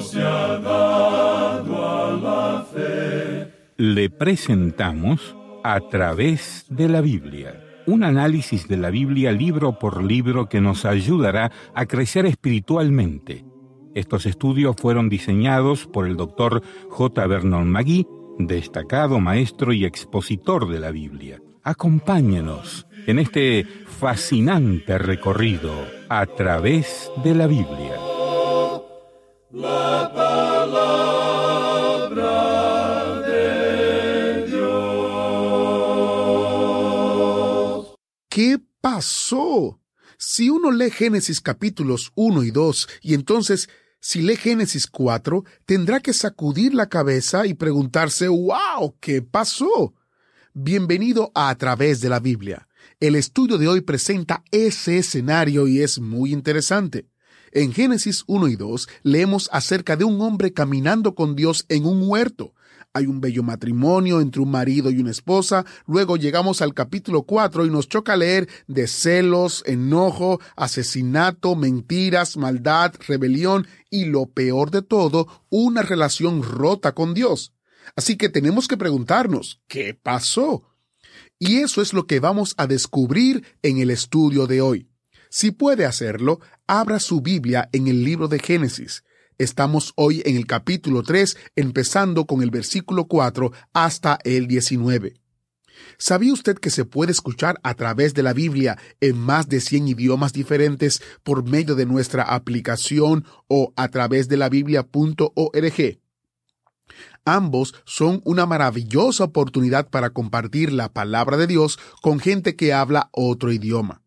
se ha dado a la fe. Le presentamos a través de la Biblia un análisis de la Biblia libro por libro que nos ayudará a crecer espiritualmente. Estos estudios fueron diseñados por el doctor J. Vernon Magui, destacado maestro y expositor de la Biblia. Acompáñenos en este fascinante recorrido a través de la Biblia. La palabra de Dios. ¿Qué pasó? Si uno lee Génesis capítulos 1 y 2 y entonces si lee Génesis 4, tendrá que sacudir la cabeza y preguntarse, wow, ¿qué pasó? Bienvenido a A través de la Biblia. El estudio de hoy presenta ese escenario y es muy interesante. En Génesis 1 y 2 leemos acerca de un hombre caminando con Dios en un huerto. Hay un bello matrimonio entre un marido y una esposa. Luego llegamos al capítulo 4 y nos choca leer de celos, enojo, asesinato, mentiras, maldad, rebelión y lo peor de todo, una relación rota con Dios. Así que tenemos que preguntarnos, ¿qué pasó? Y eso es lo que vamos a descubrir en el estudio de hoy. Si puede hacerlo, abra su Biblia en el libro de Génesis. Estamos hoy en el capítulo 3, empezando con el versículo 4 hasta el 19. ¿Sabía usted que se puede escuchar a través de la Biblia en más de 100 idiomas diferentes por medio de nuestra aplicación o a través de la biblia.org? Ambos son una maravillosa oportunidad para compartir la palabra de Dios con gente que habla otro idioma.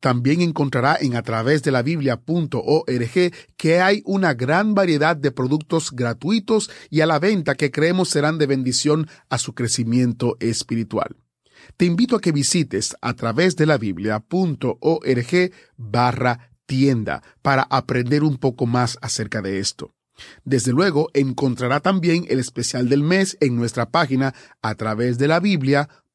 También encontrará en a través de la biblia.org que hay una gran variedad de productos gratuitos y a la venta que creemos serán de bendición a su crecimiento espiritual. Te invito a que visites a través de la biblia.org barra tienda para aprender un poco más acerca de esto. Desde luego, encontrará también el especial del mes en nuestra página a través de la biblia.org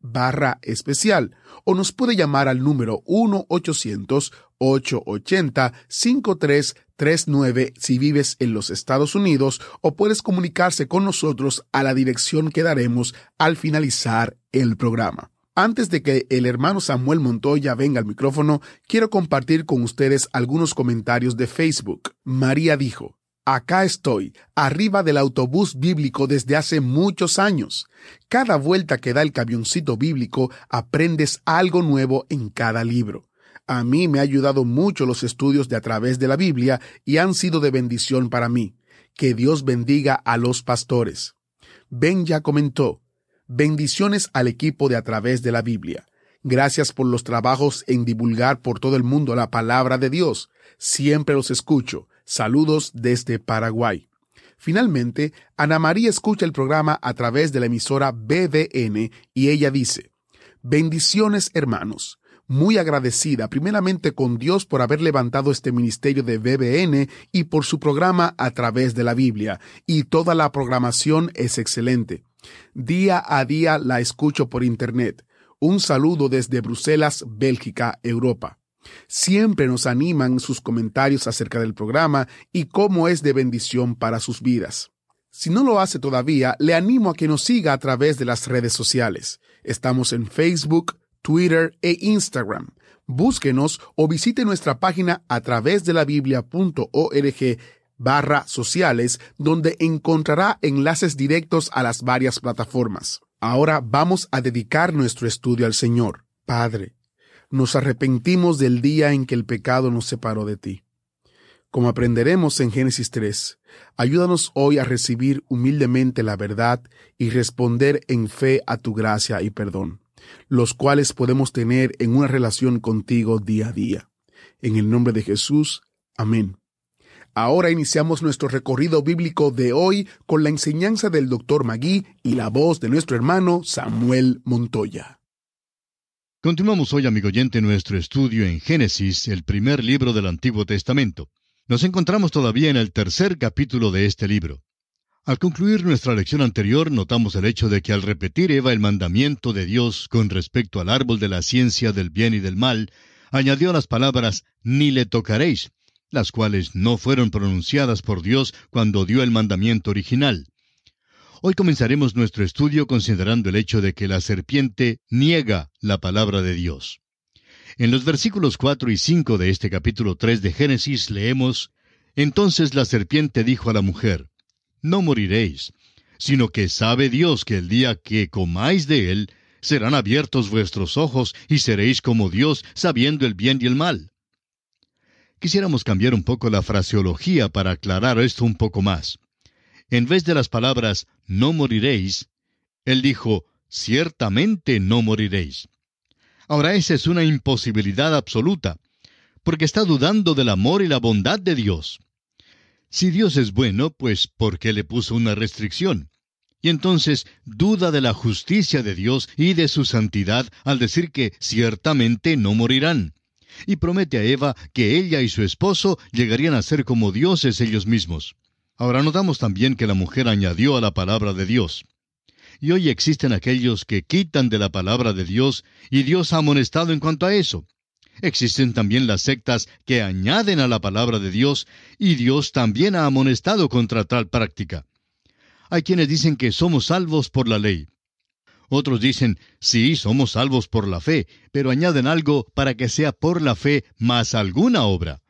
barra especial o nos puede llamar al número 1-800-880-5339 si vives en los Estados Unidos o puedes comunicarse con nosotros a la dirección que daremos al finalizar el programa. Antes de que el hermano Samuel Montoya venga al micrófono, quiero compartir con ustedes algunos comentarios de Facebook. María dijo, Acá estoy, arriba del autobús bíblico desde hace muchos años. Cada vuelta que da el camioncito bíblico aprendes algo nuevo en cada libro. A mí me ha ayudado mucho los estudios de a través de la Biblia y han sido de bendición para mí. Que Dios bendiga a los pastores. Ben ya comentó, Bendiciones al equipo de A través de la Biblia. Gracias por los trabajos en divulgar por todo el mundo la palabra de Dios. Siempre los escucho. Saludos desde Paraguay. Finalmente, Ana María escucha el programa a través de la emisora BDN y ella dice, Bendiciones hermanos. Muy agradecida primeramente con Dios por haber levantado este ministerio de BBN y por su programa a través de la Biblia, y toda la programación es excelente. Día a día la escucho por Internet. Un saludo desde Bruselas, Bélgica, Europa. Siempre nos animan sus comentarios acerca del programa y cómo es de bendición para sus vidas. Si no lo hace todavía, le animo a que nos siga a través de las redes sociales. Estamos en Facebook, Twitter e Instagram. Búsquenos o visite nuestra página a través de la biblia.org barra sociales, donde encontrará enlaces directos a las varias plataformas. Ahora vamos a dedicar nuestro estudio al Señor. Padre, nos arrepentimos del día en que el pecado nos separó de ti. Como aprenderemos en Génesis 3, ayúdanos hoy a recibir humildemente la verdad y responder en fe a tu gracia y perdón, los cuales podemos tener en una relación contigo día a día. En el nombre de Jesús. Amén. Ahora iniciamos nuestro recorrido bíblico de hoy con la enseñanza del doctor Magui y la voz de nuestro hermano Samuel Montoya. Continuamos hoy, amigo oyente, nuestro estudio en Génesis, el primer libro del Antiguo Testamento. Nos encontramos todavía en el tercer capítulo de este libro. Al concluir nuestra lección anterior, notamos el hecho de que al repetir Eva el mandamiento de Dios con respecto al árbol de la ciencia del bien y del mal, añadió las palabras ni le tocaréis, las cuales no fueron pronunciadas por Dios cuando dio el mandamiento original. Hoy comenzaremos nuestro estudio considerando el hecho de que la serpiente niega la palabra de Dios. En los versículos 4 y 5 de este capítulo 3 de Génesis leemos, Entonces la serpiente dijo a la mujer, No moriréis, sino que sabe Dios que el día que comáis de él, serán abiertos vuestros ojos y seréis como Dios, sabiendo el bien y el mal. Quisiéramos cambiar un poco la fraseología para aclarar esto un poco más. En vez de las palabras no moriréis, él dijo, ciertamente no moriréis. Ahora esa es una imposibilidad absoluta, porque está dudando del amor y la bondad de Dios. Si Dios es bueno, pues ¿por qué le puso una restricción? Y entonces duda de la justicia de Dios y de su santidad al decir que ciertamente no morirán. Y promete a Eva que ella y su esposo llegarían a ser como dioses ellos mismos. Ahora notamos también que la mujer añadió a la palabra de Dios. Y hoy existen aquellos que quitan de la palabra de Dios y Dios ha amonestado en cuanto a eso. Existen también las sectas que añaden a la palabra de Dios y Dios también ha amonestado contra tal práctica. Hay quienes dicen que somos salvos por la ley. Otros dicen, sí, somos salvos por la fe, pero añaden algo para que sea por la fe más alguna obra.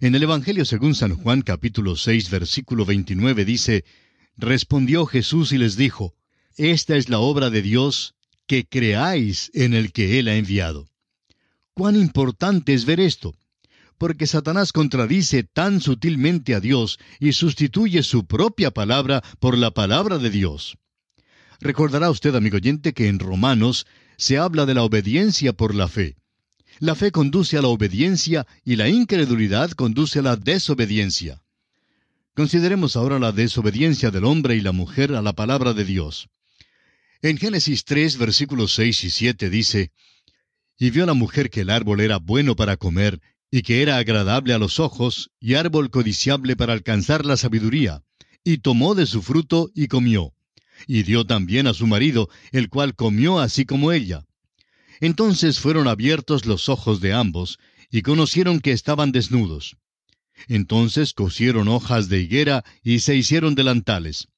En el Evangelio según San Juan capítulo 6 versículo 29 dice, Respondió Jesús y les dijo, Esta es la obra de Dios, que creáis en el que Él ha enviado. Cuán importante es ver esto porque Satanás contradice tan sutilmente a Dios y sustituye su propia palabra por la palabra de Dios. Recordará usted, amigo oyente, que en Romanos se habla de la obediencia por la fe. La fe conduce a la obediencia y la incredulidad conduce a la desobediencia. Consideremos ahora la desobediencia del hombre y la mujer a la palabra de Dios. En Génesis 3, versículos 6 y 7 dice, Y vio la mujer que el árbol era bueno para comer, y que era agradable a los ojos, y árbol codiciable para alcanzar la sabiduría, y tomó de su fruto y comió, y dio también a su marido, el cual comió así como ella. Entonces fueron abiertos los ojos de ambos, y conocieron que estaban desnudos. Entonces cosieron hojas de higuera y se hicieron delantales.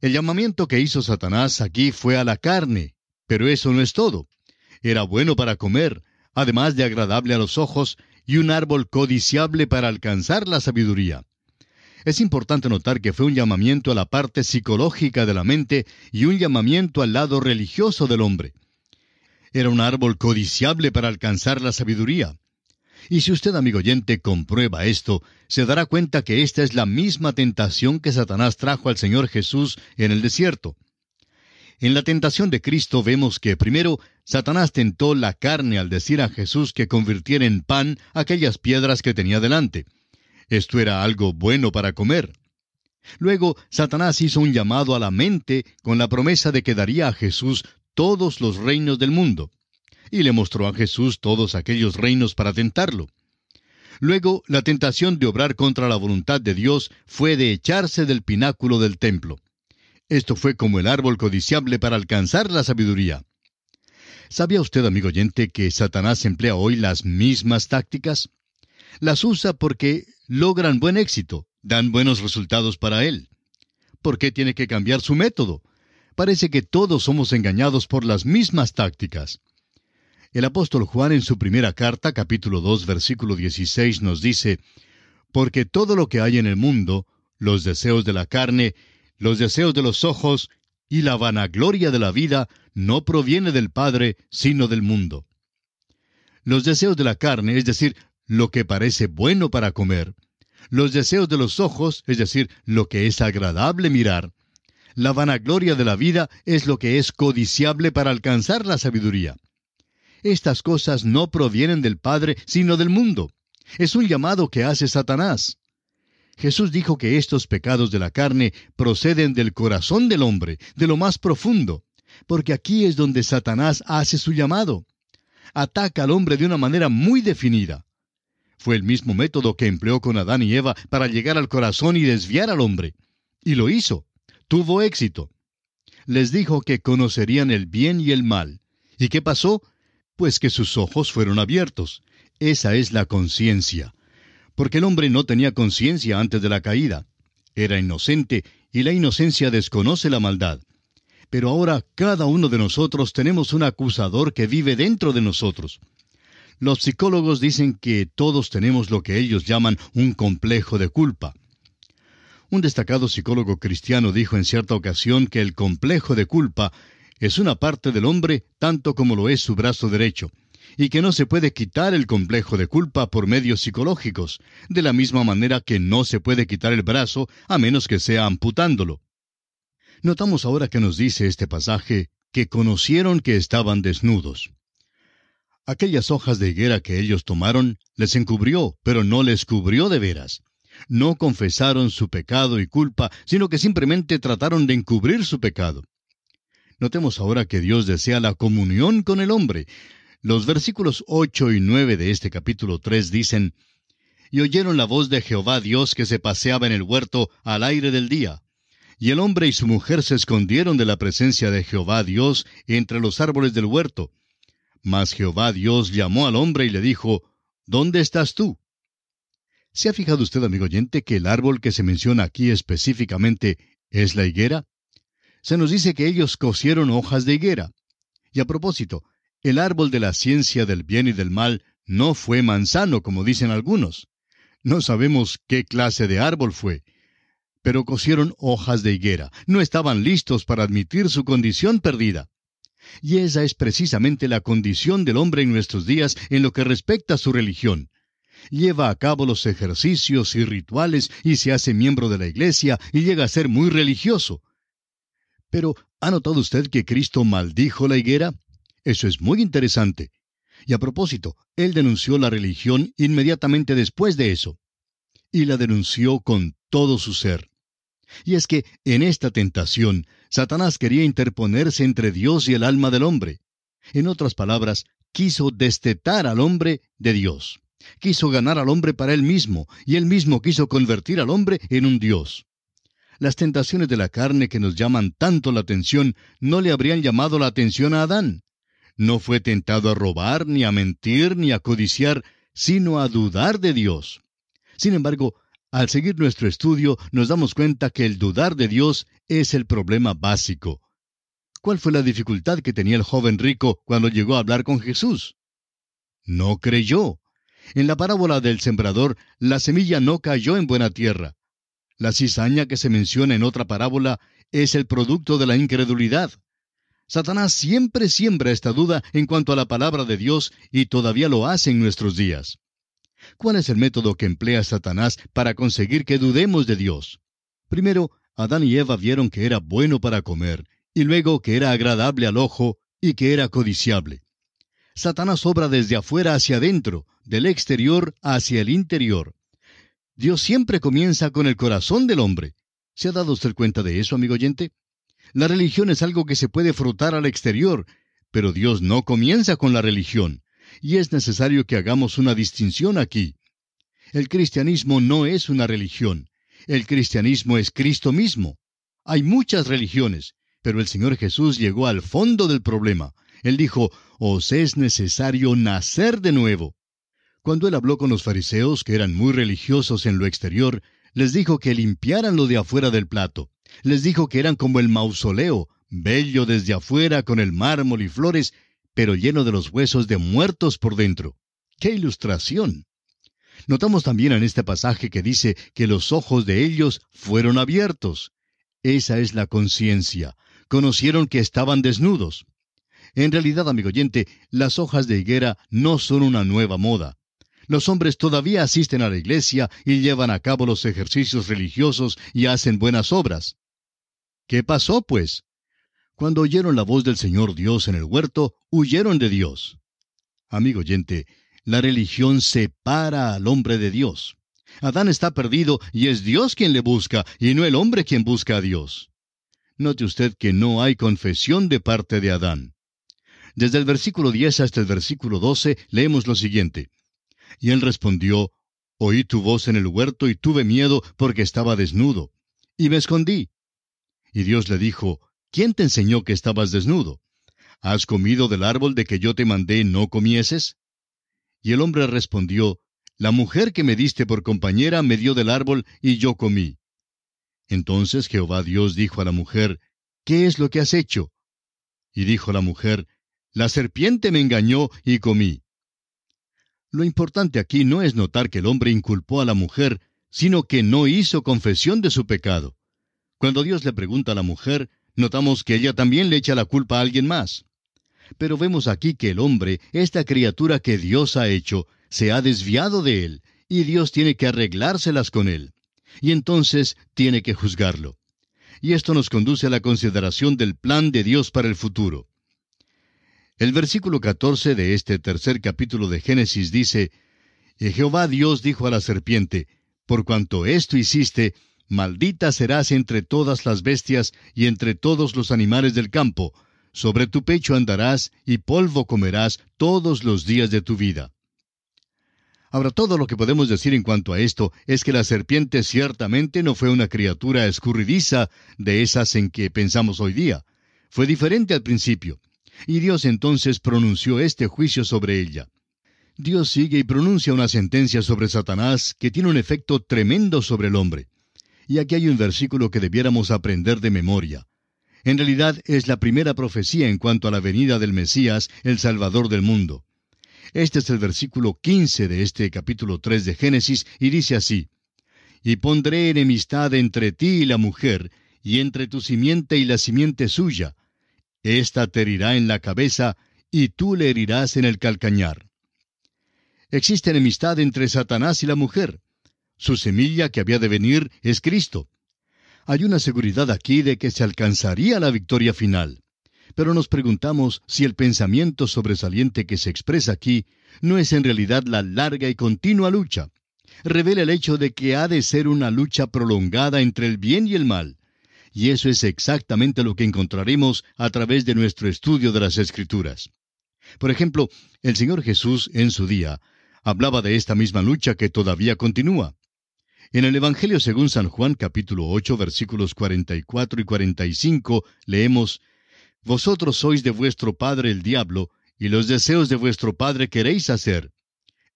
El llamamiento que hizo Satanás aquí fue a la carne, pero eso no es todo. Era bueno para comer, además de agradable a los ojos, y un árbol codiciable para alcanzar la sabiduría. Es importante notar que fue un llamamiento a la parte psicológica de la mente y un llamamiento al lado religioso del hombre. Era un árbol codiciable para alcanzar la sabiduría. Y si usted, amigo oyente, comprueba esto, se dará cuenta que esta es la misma tentación que Satanás trajo al Señor Jesús en el desierto. En la tentación de Cristo vemos que primero Satanás tentó la carne al decir a Jesús que convirtiera en pan aquellas piedras que tenía delante. Esto era algo bueno para comer. Luego, Satanás hizo un llamado a la mente con la promesa de que daría a Jesús todos los reinos del mundo, y le mostró a Jesús todos aquellos reinos para tentarlo. Luego, la tentación de obrar contra la voluntad de Dios fue de echarse del pináculo del templo. Esto fue como el árbol codiciable para alcanzar la sabiduría. ¿Sabía usted, amigo oyente, que Satanás emplea hoy las mismas tácticas? Las usa porque logran buen éxito, dan buenos resultados para él. ¿Por qué tiene que cambiar su método? Parece que todos somos engañados por las mismas tácticas. El apóstol Juan en su primera carta, capítulo 2, versículo 16, nos dice, Porque todo lo que hay en el mundo, los deseos de la carne, los deseos de los ojos y la vanagloria de la vida no proviene del Padre, sino del mundo. Los deseos de la carne, es decir, lo que parece bueno para comer, los deseos de los ojos, es decir, lo que es agradable mirar, la vanagloria de la vida es lo que es codiciable para alcanzar la sabiduría. Estas cosas no provienen del Padre, sino del mundo. Es un llamado que hace Satanás. Jesús dijo que estos pecados de la carne proceden del corazón del hombre, de lo más profundo, porque aquí es donde Satanás hace su llamado. Ataca al hombre de una manera muy definida. Fue el mismo método que empleó con Adán y Eva para llegar al corazón y desviar al hombre. Y lo hizo. Tuvo éxito. Les dijo que conocerían el bien y el mal. ¿Y qué pasó? Pues que sus ojos fueron abiertos. Esa es la conciencia. porque el hombre no tenía conciencia antes de la caída. Era inocente y la inocencia desconoce la maldad. Pero ahora cada uno de nosotros tenemos un acusador que vive dentro de nosotros. Los psicólogos dicen que todos tenemos lo que ellos llaman un complejo de culpa. Un destacado psicólogo cristiano dijo en cierta ocasión que el complejo de culpa es una parte del hombre tanto como lo es su brazo derecho, y que no se puede quitar el complejo de culpa por medios psicológicos, de la misma manera que no se puede quitar el brazo a menos que sea amputándolo. Notamos ahora que nos dice este pasaje que conocieron que estaban desnudos. Aquellas hojas de higuera que ellos tomaron les encubrió, pero no les cubrió de veras. No confesaron su pecado y culpa, sino que simplemente trataron de encubrir su pecado. Notemos ahora que Dios desea la comunión con el hombre. Los versículos 8 y 9 de este capítulo 3 dicen, Y oyeron la voz de Jehová Dios que se paseaba en el huerto al aire del día. Y el hombre y su mujer se escondieron de la presencia de Jehová Dios entre los árboles del huerto. Mas Jehová Dios llamó al hombre y le dijo, ¿Dónde estás tú? ¿Se ha fijado usted, amigo oyente, que el árbol que se menciona aquí específicamente es la higuera? Se nos dice que ellos cosieron hojas de higuera. Y a propósito, el árbol de la ciencia del bien y del mal no fue manzano, como dicen algunos. No sabemos qué clase de árbol fue, pero cosieron hojas de higuera. No estaban listos para admitir su condición perdida. Y esa es precisamente la condición del hombre en nuestros días en lo que respecta a su religión. Lleva a cabo los ejercicios y rituales y se hace miembro de la iglesia y llega a ser muy religioso. Pero, ¿ha notado usted que Cristo maldijo la higuera? Eso es muy interesante. Y a propósito, él denunció la religión inmediatamente después de eso. Y la denunció con todo su ser. Y es que en esta tentación, Satanás quería interponerse entre Dios y el alma del hombre. En otras palabras, quiso destetar al hombre de Dios. Quiso ganar al hombre para él mismo, y él mismo quiso convertir al hombre en un Dios. Las tentaciones de la carne que nos llaman tanto la atención no le habrían llamado la atención a Adán. No fue tentado a robar, ni a mentir, ni a codiciar, sino a dudar de Dios. Sin embargo, al seguir nuestro estudio, nos damos cuenta que el dudar de Dios es el problema básico. ¿Cuál fue la dificultad que tenía el joven rico cuando llegó a hablar con Jesús? No creyó. En la parábola del sembrador, la semilla no cayó en buena tierra. La cizaña que se menciona en otra parábola es el producto de la incredulidad. Satanás siempre siembra esta duda en cuanto a la palabra de Dios y todavía lo hace en nuestros días. ¿Cuál es el método que emplea Satanás para conseguir que dudemos de Dios? Primero, Adán y Eva vieron que era bueno para comer, y luego que era agradable al ojo y que era codiciable. Satanás obra desde afuera hacia adentro, del exterior hacia el interior. Dios siempre comienza con el corazón del hombre. ¿Se ha dado usted cuenta de eso, amigo oyente? La religión es algo que se puede frotar al exterior, pero Dios no comienza con la religión y es necesario que hagamos una distinción aquí. El cristianismo no es una religión. El cristianismo es Cristo mismo. Hay muchas religiones, pero el Señor Jesús llegó al fondo del problema. Él dijo, os es necesario nacer de nuevo. Cuando él habló con los fariseos, que eran muy religiosos en lo exterior, les dijo que limpiaran lo de afuera del plato. Les dijo que eran como el mausoleo, bello desde afuera con el mármol y flores, pero lleno de los huesos de muertos por dentro. ¡Qué ilustración! Notamos también en este pasaje que dice que los ojos de ellos fueron abiertos. Esa es la conciencia. Conocieron que estaban desnudos. En realidad, amigo oyente, las hojas de higuera no son una nueva moda. Los hombres todavía asisten a la iglesia y llevan a cabo los ejercicios religiosos y hacen buenas obras. ¿Qué pasó, pues? Cuando oyeron la voz del Señor Dios en el huerto, huyeron de Dios. Amigo oyente, la religión separa al hombre de Dios. Adán está perdido y es Dios quien le busca y no el hombre quien busca a Dios. Note usted que no hay confesión de parte de Adán. Desde el versículo 10 hasta el versículo 12 leemos lo siguiente. Y él respondió, Oí tu voz en el huerto y tuve miedo porque estaba desnudo, y me escondí. Y Dios le dijo, ¿Quién te enseñó que estabas desnudo? ¿Has comido del árbol de que yo te mandé no comieses? Y el hombre respondió, La mujer que me diste por compañera me dio del árbol y yo comí. Entonces Jehová Dios dijo a la mujer, ¿Qué es lo que has hecho? Y dijo la mujer, La serpiente me engañó y comí. Lo importante aquí no es notar que el hombre inculpó a la mujer, sino que no hizo confesión de su pecado. Cuando Dios le pregunta a la mujer, notamos que ella también le echa la culpa a alguien más. Pero vemos aquí que el hombre, esta criatura que Dios ha hecho, se ha desviado de él, y Dios tiene que arreglárselas con él. Y entonces tiene que juzgarlo. Y esto nos conduce a la consideración del plan de Dios para el futuro. El versículo 14 de este tercer capítulo de Génesis dice, Y Jehová Dios dijo a la serpiente, Por cuanto esto hiciste, maldita serás entre todas las bestias y entre todos los animales del campo, sobre tu pecho andarás y polvo comerás todos los días de tu vida. Ahora, todo lo que podemos decir en cuanto a esto es que la serpiente ciertamente no fue una criatura escurridiza de esas en que pensamos hoy día. Fue diferente al principio. Y Dios entonces pronunció este juicio sobre ella. Dios sigue y pronuncia una sentencia sobre Satanás que tiene un efecto tremendo sobre el hombre. Y aquí hay un versículo que debiéramos aprender de memoria. En realidad es la primera profecía en cuanto a la venida del Mesías, el Salvador del mundo. Este es el versículo 15 de este capítulo 3 de Génesis y dice así, Y pondré enemistad entre ti y la mujer, y entre tu simiente y la simiente suya. Esta te herirá en la cabeza, y tú le herirás en el calcañar. Existe enemistad entre Satanás y la mujer. Su semilla que había de venir es Cristo. Hay una seguridad aquí de que se alcanzaría la victoria final. Pero nos preguntamos si el pensamiento sobresaliente que se expresa aquí no es en realidad la larga y continua lucha. Revela el hecho de que ha de ser una lucha prolongada entre el bien y el mal. Y eso es exactamente lo que encontraremos a través de nuestro estudio de las Escrituras. Por ejemplo, el Señor Jesús en su día hablaba de esta misma lucha que todavía continúa. En el Evangelio según San Juan capítulo 8 versículos 44 y 45 leemos, Vosotros sois de vuestro padre el diablo, y los deseos de vuestro padre queréis hacer.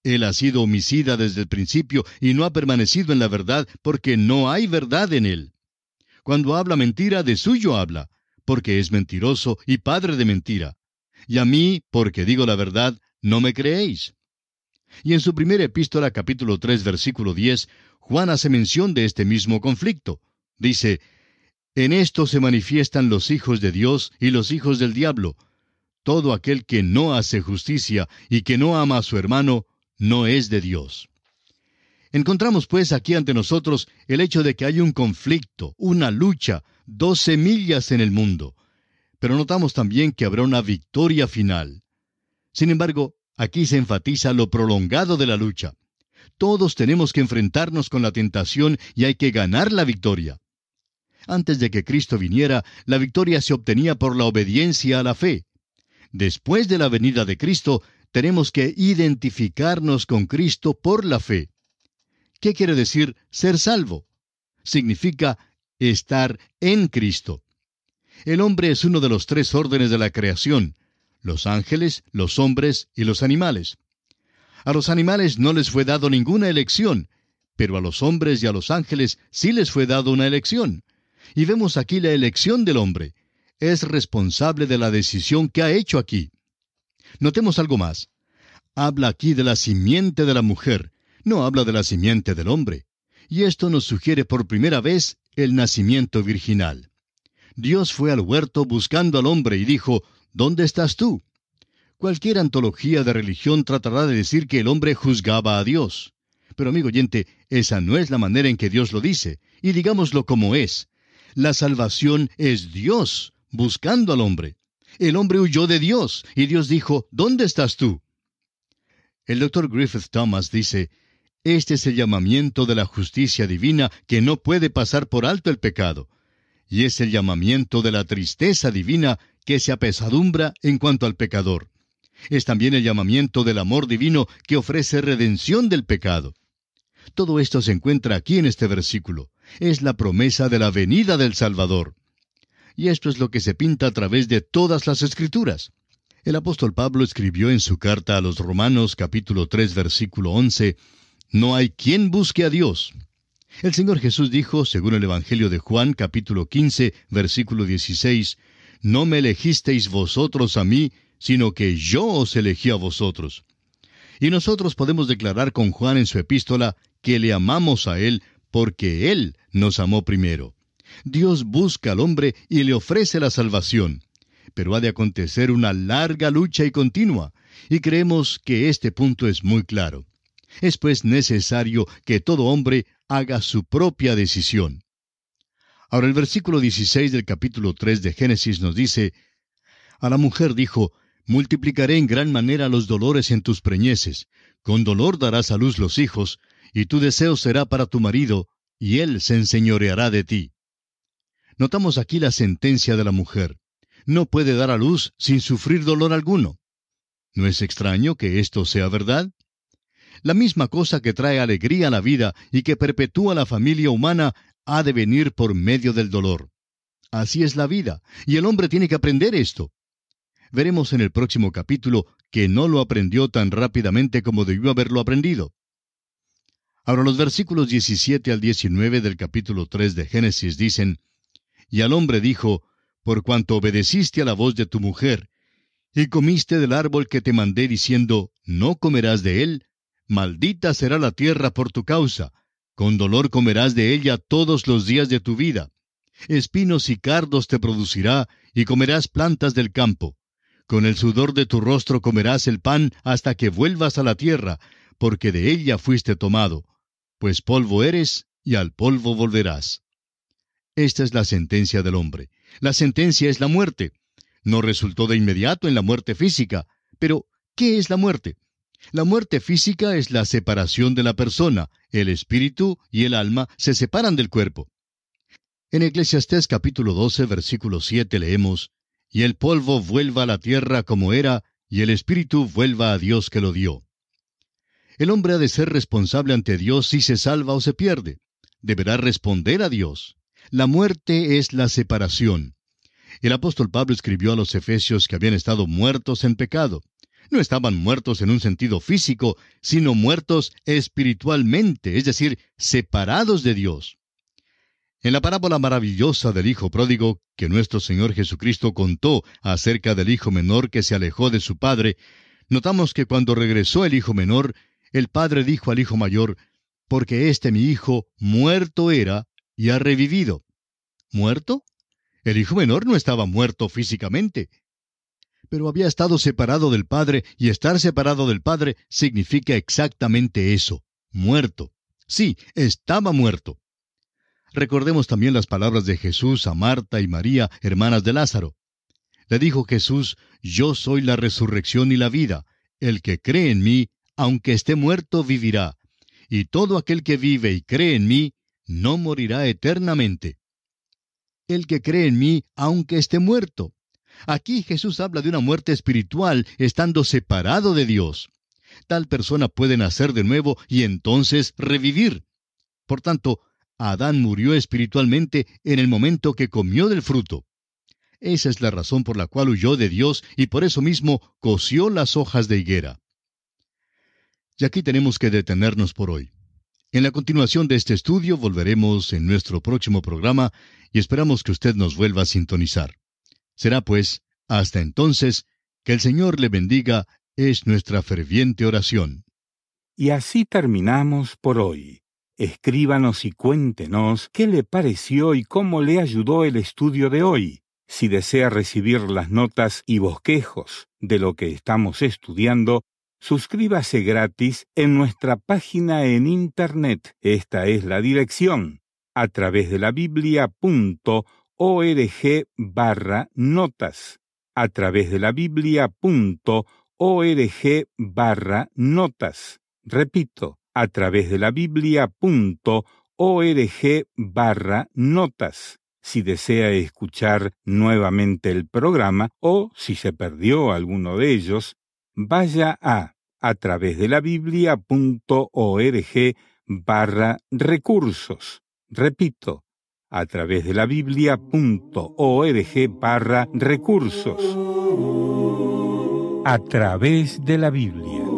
Él ha sido homicida desde el principio y no ha permanecido en la verdad porque no hay verdad en él. Cuando habla mentira, de suyo habla, porque es mentiroso y padre de mentira. Y a mí, porque digo la verdad, no me creéis. Y en su primera epístola, capítulo 3, versículo 10, Juan hace mención de este mismo conflicto. Dice, En esto se manifiestan los hijos de Dios y los hijos del diablo. Todo aquel que no hace justicia y que no ama a su hermano, no es de Dios. Encontramos pues aquí ante nosotros el hecho de que hay un conflicto, una lucha, dos semillas en el mundo. Pero notamos también que habrá una victoria final. Sin embargo, aquí se enfatiza lo prolongado de la lucha. Todos tenemos que enfrentarnos con la tentación y hay que ganar la victoria. Antes de que Cristo viniera, la victoria se obtenía por la obediencia a la fe. Después de la venida de Cristo, tenemos que identificarnos con Cristo por la fe. ¿Qué quiere decir ser salvo? Significa estar en Cristo. El hombre es uno de los tres órdenes de la creación, los ángeles, los hombres y los animales. A los animales no les fue dado ninguna elección, pero a los hombres y a los ángeles sí les fue dado una elección. Y vemos aquí la elección del hombre. Es responsable de la decisión que ha hecho aquí. Notemos algo más. Habla aquí de la simiente de la mujer, no habla de la simiente del hombre. Y esto nos sugiere por primera vez el nacimiento virginal. Dios fue al huerto buscando al hombre y dijo, ¿Dónde estás tú? Cualquier antología de religión tratará de decir que el hombre juzgaba a Dios. Pero amigo oyente, esa no es la manera en que Dios lo dice, y digámoslo como es. La salvación es Dios buscando al hombre. El hombre huyó de Dios, y Dios dijo, ¿Dónde estás tú? El doctor Griffith Thomas dice, Este es el llamamiento de la justicia divina que no puede pasar por alto el pecado, y es el llamamiento de la tristeza divina que se apesadumbra en cuanto al pecador. Es también el llamamiento del amor divino que ofrece redención del pecado. Todo esto se encuentra aquí en este versículo. Es la promesa de la venida del Salvador. Y esto es lo que se pinta a través de todas las escrituras. El apóstol Pablo escribió en su carta a los Romanos capítulo 3 versículo 11, No hay quien busque a Dios. El Señor Jesús dijo, según el Evangelio de Juan capítulo 15, versículo 16, No me elegisteis vosotros a mí, sino que yo os elegí a vosotros. Y nosotros podemos declarar con Juan en su epístola que le amamos a Él porque Él nos amó primero. Dios busca al hombre y le ofrece la salvación. Pero ha de acontecer una larga lucha y continua, y creemos que este punto es muy claro. Es pues necesario que todo hombre haga su propia decisión. Ahora el versículo 16 del capítulo 3 de Génesis nos dice, A la mujer dijo, Multiplicaré en gran manera los dolores en tus preñeces, con dolor darás a luz los hijos, y tu deseo será para tu marido, y él se enseñoreará de ti. Notamos aquí la sentencia de la mujer. No puede dar a luz sin sufrir dolor alguno. ¿No es extraño que esto sea verdad? La misma cosa que trae alegría a la vida y que perpetúa la familia humana ha de venir por medio del dolor. Así es la vida, y el hombre tiene que aprender esto. Veremos en el próximo capítulo que no lo aprendió tan rápidamente como debió haberlo aprendido. Ahora los versículos 17 al 19 del capítulo 3 de Génesis dicen, Y al hombre dijo, Por cuanto obedeciste a la voz de tu mujer, y comiste del árbol que te mandé diciendo, No comerás de él, maldita será la tierra por tu causa, con dolor comerás de ella todos los días de tu vida. Espinos y cardos te producirá, y comerás plantas del campo. Con el sudor de tu rostro comerás el pan hasta que vuelvas a la tierra, porque de ella fuiste tomado, pues polvo eres y al polvo volverás. Esta es la sentencia del hombre. La sentencia es la muerte. No resultó de inmediato en la muerte física, pero ¿qué es la muerte? La muerte física es la separación de la persona, el espíritu y el alma se separan del cuerpo. En Eclesiastés capítulo 12, versículo 7 leemos, Y el polvo vuelva a la tierra como era, y el espíritu vuelva a Dios que lo dio. El hombre ha de ser responsable ante Dios si se salva o se pierde. Deberá responder a Dios. La muerte es la separación. El apóstol Pablo escribió a los Efesios que habían estado muertos en pecado no estaban muertos en un sentido físico, sino muertos espiritualmente, es decir, separados de Dios. En la parábola maravillosa del Hijo pródigo que nuestro Señor Jesucristo contó acerca del Hijo menor que se alejó de su Padre, notamos que cuando regresó el Hijo menor, el Padre dijo al Hijo mayor, porque este mi Hijo muerto era y ha revivido. ¿Muerto? El Hijo menor no estaba muerto físicamente, pero había estado separado del Padre, y estar separado del Padre significa exactamente eso, muerto. Sí, estaba muerto. Recordemos también las palabras de Jesús a Marta y María, hermanas de Lázaro. Le dijo Jesús, Yo soy la resurrección y la vida. El que cree en mí, aunque esté muerto, vivirá. Y todo aquel que vive y cree en mí, no morirá eternamente. El que cree en mí, aunque esté muerto. Aquí Jesús habla de una muerte espiritual estando separado de Dios. Tal persona puede nacer de nuevo y entonces revivir. Por tanto, Adán murió espiritualmente en el momento que comió del fruto. Esa es la razón por la cual huyó de Dios y por eso mismo coció las hojas de higuera. Y aquí tenemos que detenernos por hoy. En la continuación de este estudio volveremos en nuestro próximo programa y esperamos que usted nos vuelva a sintonizar. Será pues, hasta entonces, que el Señor le bendiga, es nuestra ferviente oración. Y así terminamos por hoy. Escríbanos y cuéntenos qué le pareció y cómo le ayudó el estudio de hoy. Si desea recibir las notas y bosquejos de lo que estamos estudiando, suscríbase gratis en nuestra página en Internet. Esta es la dirección a través de la biblia.org org barra notas a través de la biblia.org barra notas. Repito, a través de la biblia.org barra notas. Si desea escuchar nuevamente el programa o si se perdió alguno de ellos, vaya a a través de la biblia.org barra recursos. Repito, a través de la biblia.org barra recursos. A través de la Biblia.